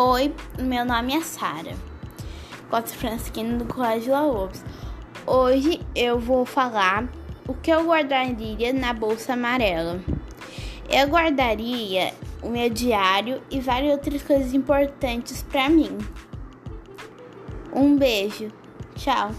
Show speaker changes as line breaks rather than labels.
Oi, meu nome é Sara, Costa Francisquina do Colégio La Lobos. Hoje eu vou falar o que eu guardaria na bolsa amarela. Eu guardaria o meu diário e várias outras coisas importantes para mim. Um beijo, tchau.